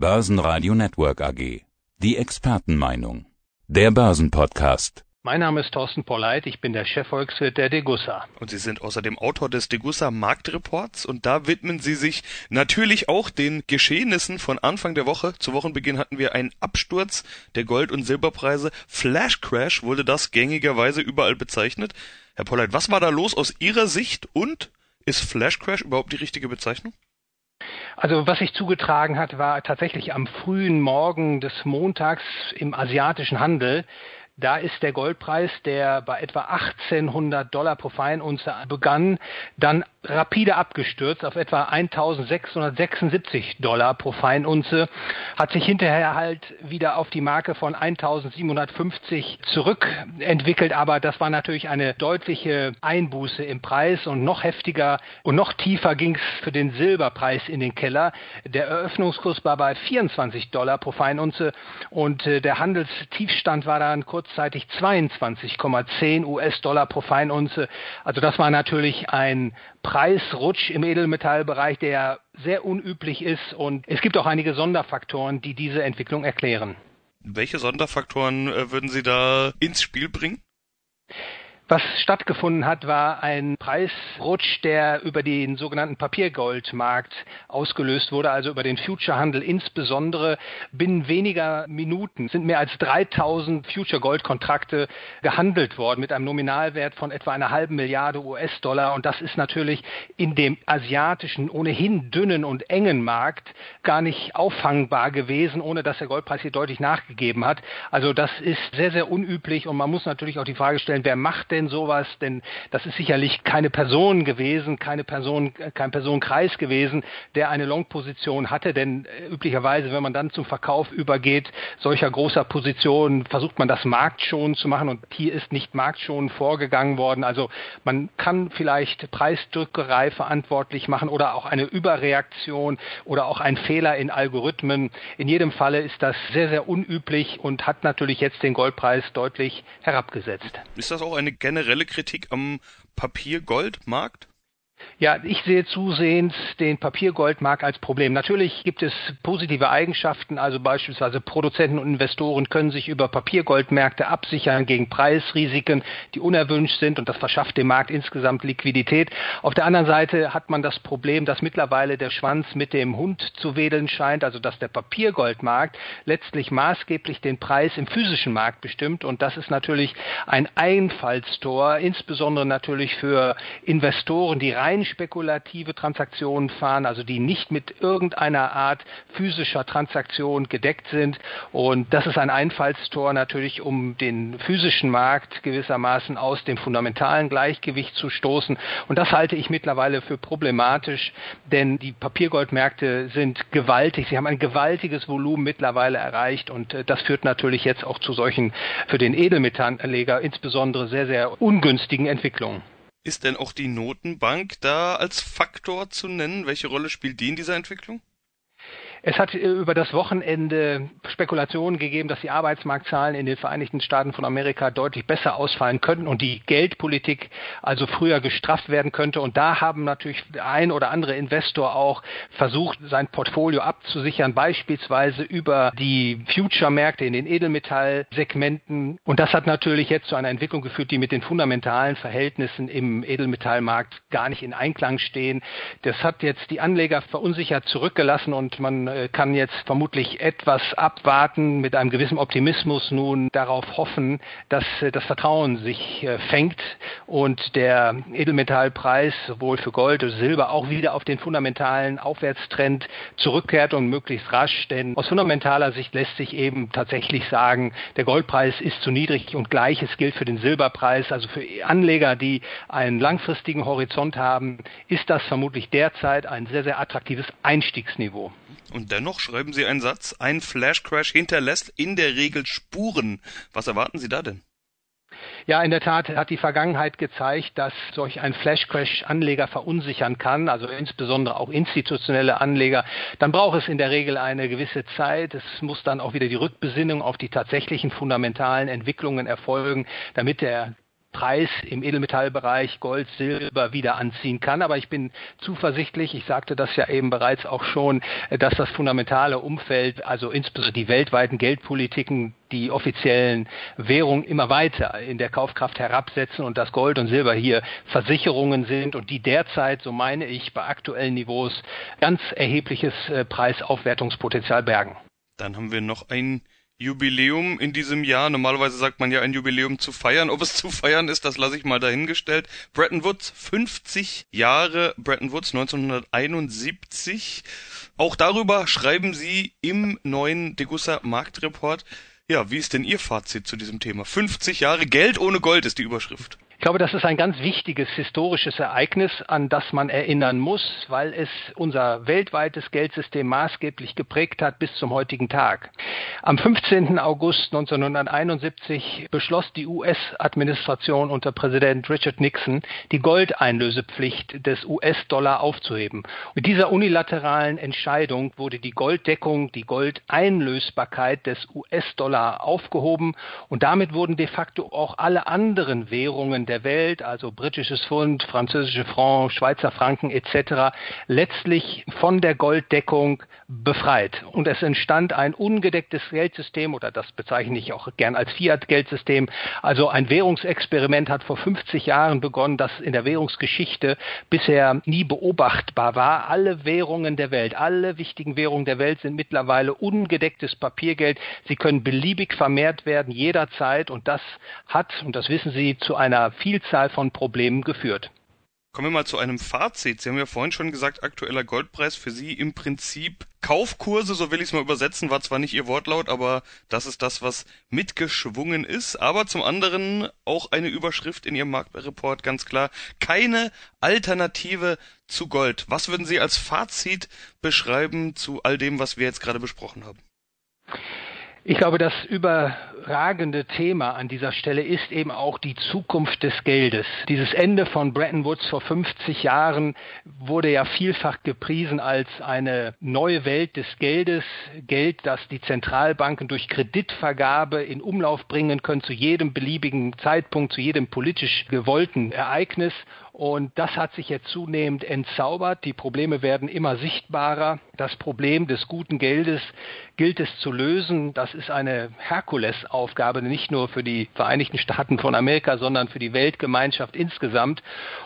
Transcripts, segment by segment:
Börsenradio Network AG. Die Expertenmeinung. Der Börsenpodcast. Mein Name ist Thorsten Polleit, ich bin der Chefvolkswirt der Degussa. Und Sie sind außerdem Autor des Degussa Marktreports und da widmen Sie sich natürlich auch den Geschehnissen von Anfang der Woche. Zu Wochenbeginn hatten wir einen Absturz der Gold- und Silberpreise. Flash Crash wurde das gängigerweise überall bezeichnet. Herr Polleit, was war da los aus Ihrer Sicht und ist Flash Crash überhaupt die richtige Bezeichnung? Also was sich zugetragen hat, war tatsächlich am frühen Morgen des Montags im asiatischen Handel. Da ist der Goldpreis, der bei etwa 1800 Dollar pro Feinunze begann, dann rapide abgestürzt auf etwa 1676 Dollar pro Feinunze, hat sich hinterher halt wieder auf die Marke von 1750 zurückentwickelt, aber das war natürlich eine deutliche Einbuße im Preis und noch heftiger und noch tiefer ging es für den Silberpreis in den Keller. Der Eröffnungskurs war bei 24 Dollar pro Feinunze und äh, der Handelstiefstand war dann kurz kurzzeitig 22,10 US-Dollar pro Feinunze. Also das war natürlich ein Preisrutsch im Edelmetallbereich, der sehr unüblich ist und es gibt auch einige Sonderfaktoren, die diese Entwicklung erklären. Welche Sonderfaktoren äh, würden Sie da ins Spiel bringen? Was stattgefunden hat, war ein Preisrutsch, der über den sogenannten Papiergoldmarkt ausgelöst wurde, also über den Futurehandel insbesondere. Binnen weniger Minuten sind mehr als 3000 Future-Gold-Kontrakte gehandelt worden mit einem Nominalwert von etwa einer halben Milliarde US-Dollar. Und das ist natürlich in dem asiatischen, ohnehin dünnen und engen Markt gar nicht auffangbar gewesen, ohne dass der Goldpreis hier deutlich nachgegeben hat. Also das ist sehr, sehr unüblich und man muss natürlich auch die Frage stellen, wer macht denn denn sowas? Denn das ist sicherlich keine Person gewesen, keine Person, kein Personenkreis gewesen, der eine Long-Position hatte. Denn äh, üblicherweise, wenn man dann zum Verkauf übergeht, solcher großer Positionen, versucht man das marktschonend zu machen. Und hier ist nicht marktschonend vorgegangen worden. Also man kann vielleicht Preisdrückerei verantwortlich machen oder auch eine Überreaktion oder auch ein Fehler in Algorithmen. In jedem Falle ist das sehr, sehr unüblich und hat natürlich jetzt den Goldpreis deutlich herabgesetzt. Ist das auch eine generelle Kritik am Papiergoldmarkt? Ja, ich sehe zusehends den Papiergoldmarkt als Problem. Natürlich gibt es positive Eigenschaften, also beispielsweise Produzenten und Investoren können sich über Papiergoldmärkte absichern gegen Preisrisiken, die unerwünscht sind und das verschafft dem Markt insgesamt Liquidität. Auf der anderen Seite hat man das Problem, dass mittlerweile der Schwanz mit dem Hund zu wedeln scheint, also dass der Papiergoldmarkt letztlich maßgeblich den Preis im physischen Markt bestimmt und das ist natürlich ein Einfallstor, insbesondere natürlich für Investoren, die rein spekulative Transaktionen fahren, also die nicht mit irgendeiner Art physischer Transaktion gedeckt sind. Und das ist ein Einfallstor natürlich, um den physischen Markt gewissermaßen aus dem fundamentalen Gleichgewicht zu stoßen. Und das halte ich mittlerweile für problematisch, denn die Papiergoldmärkte sind gewaltig. Sie haben ein gewaltiges Volumen mittlerweile erreicht und äh, das führt natürlich jetzt auch zu solchen für den Edelmetallanleger insbesondere sehr, sehr ungünstigen Entwicklungen. Ist denn auch die Notenbank da als Faktor zu nennen? Welche Rolle spielt die in dieser Entwicklung? Es hat äh, über das Wochenende Spekulationen gegeben, dass die Arbeitsmarktzahlen in den Vereinigten Staaten von Amerika deutlich besser ausfallen könnten und die Geldpolitik also früher gestrafft werden könnte. Und da haben natürlich ein oder andere Investor auch versucht, sein Portfolio abzusichern, beispielsweise über die Future-Märkte in den Edelmetallsegmenten. Und das hat natürlich jetzt zu einer Entwicklung geführt, die mit den fundamentalen Verhältnissen im Edelmetallmarkt gar nicht in Einklang stehen. Das hat jetzt die Anleger verunsichert zurückgelassen und man äh, kann jetzt vermutlich etwas abwarten, mit einem gewissen Optimismus nun darauf hoffen, dass äh, das Vertrauen sich äh, fängt und der Edelmetallpreis sowohl für Gold und Silber auch wieder auf den fundamentalen Aufwärtstrend zurückkehrt und möglichst rasch. Denn aus fundamentaler Sicht lässt sich eben tatsächlich sagen, der Goldpreis ist zu niedrig und gleiches gilt für den Silberpreis. Also für Anleger, die einen langfristigen Horizont haben, ist das vermutlich derzeit ein sehr, sehr attraktives Einstiegsniveau. Und dennoch schreiben Sie einen Satz, ein Flash-Crash hinterlässt in der Regel Spuren. Was erwarten Sie da denn? Ja, in der Tat hat die Vergangenheit gezeigt, dass solch ein Flash-Crash Anleger verunsichern kann, also insbesondere auch institutionelle Anleger. Dann braucht es in der Regel eine gewisse Zeit. Es muss dann auch wieder die Rückbesinnung auf die tatsächlichen fundamentalen Entwicklungen erfolgen, damit der Preis im Edelmetallbereich Gold, Silber wieder anziehen kann. Aber ich bin zuversichtlich, ich sagte das ja eben bereits auch schon, dass das fundamentale Umfeld, also insbesondere die weltweiten Geldpolitiken, die offiziellen Währungen immer weiter in der Kaufkraft herabsetzen und dass Gold und Silber hier Versicherungen sind und die derzeit, so meine ich, bei aktuellen Niveaus ganz erhebliches äh, Preisaufwertungspotenzial bergen. Dann haben wir noch ein Jubiläum in diesem Jahr. Normalerweise sagt man ja ein Jubiläum zu feiern. Ob es zu feiern ist, das lasse ich mal dahingestellt. Bretton Woods, 50 Jahre Bretton Woods 1971. Auch darüber schreiben Sie im neuen Degussa Marktreport. Ja, wie ist denn Ihr Fazit zu diesem Thema? 50 Jahre Geld ohne Gold ist die Überschrift. Ich glaube, das ist ein ganz wichtiges historisches Ereignis, an das man erinnern muss, weil es unser weltweites Geldsystem maßgeblich geprägt hat bis zum heutigen Tag. Am 15. August 1971 beschloss die US-Administration unter Präsident Richard Nixon, die Goldeinlösepflicht des US-Dollar aufzuheben. Mit dieser unilateralen Entscheidung wurde die Golddeckung, die Goldeinlösbarkeit des US-Dollar aufgehoben und damit wurden de facto auch alle anderen Währungen der Welt, also britisches Pfund, französische Franc, Schweizer Franken etc., letztlich von der Golddeckung befreit. Und es entstand ein ungedecktes Geldsystem, oder das bezeichne ich auch gern als Fiat-Geldsystem. Also ein Währungsexperiment hat vor 50 Jahren begonnen, das in der Währungsgeschichte bisher nie beobachtbar war. Alle Währungen der Welt, alle wichtigen Währungen der Welt sind mittlerweile ungedecktes Papiergeld. Sie können beliebig vermehrt werden, jederzeit. Und das hat, und das wissen Sie, zu einer Vielzahl von Problemen geführt. Kommen wir mal zu einem Fazit. Sie haben ja vorhin schon gesagt, aktueller Goldpreis für Sie im Prinzip Kaufkurse, so will ich es mal übersetzen, war zwar nicht Ihr Wortlaut, aber das ist das, was mitgeschwungen ist. Aber zum anderen auch eine Überschrift in Ihrem Marktreport ganz klar, keine Alternative zu Gold. Was würden Sie als Fazit beschreiben zu all dem, was wir jetzt gerade besprochen haben? Ich glaube, das überragende Thema an dieser Stelle ist eben auch die Zukunft des Geldes. Dieses Ende von Bretton Woods vor 50 Jahren wurde ja vielfach gepriesen als eine neue Welt des Geldes. Geld, das die Zentralbanken durch Kreditvergabe in Umlauf bringen können zu jedem beliebigen Zeitpunkt, zu jedem politisch gewollten Ereignis. Und das hat sich jetzt zunehmend entzaubert. Die Probleme werden immer sichtbarer. Das Problem des guten Geldes gilt es zu lösen. Das ist eine Herkulesaufgabe, nicht nur für die Vereinigten Staaten von Amerika, sondern für die Weltgemeinschaft insgesamt.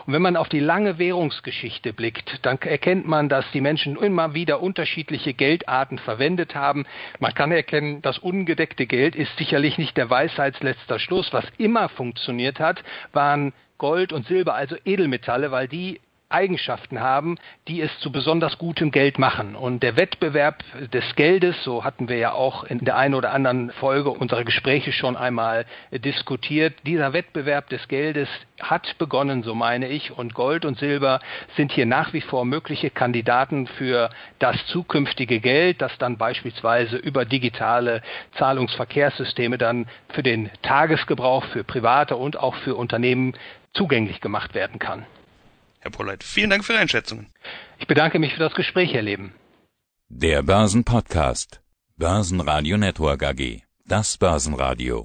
Und wenn man auf die lange Währungsgeschichte blickt, dann erkennt man, dass die Menschen immer wieder unterschiedliche Geldarten verwendet haben. Man kann erkennen, das ungedeckte Geld ist sicherlich nicht der Weisheitsletzter Schluss. Was immer funktioniert hat, waren Gold und Silber, also Edelmetalle, weil die Eigenschaften haben, die es zu besonders gutem Geld machen. Und der Wettbewerb des Geldes, so hatten wir ja auch in der einen oder anderen Folge unserer Gespräche schon einmal diskutiert, dieser Wettbewerb des Geldes hat begonnen, so meine ich, und Gold und Silber sind hier nach wie vor mögliche Kandidaten für das zukünftige Geld, das dann beispielsweise über digitale Zahlungsverkehrssysteme dann für den Tagesgebrauch, für Private und auch für Unternehmen zugänglich gemacht werden kann. Herr Polleit, vielen Dank für Ihre Einschätzungen. Ich bedanke mich für das Gespräch, Herr Leben. Der Börsenpodcast. Börsenradio Network AG. Das Börsenradio.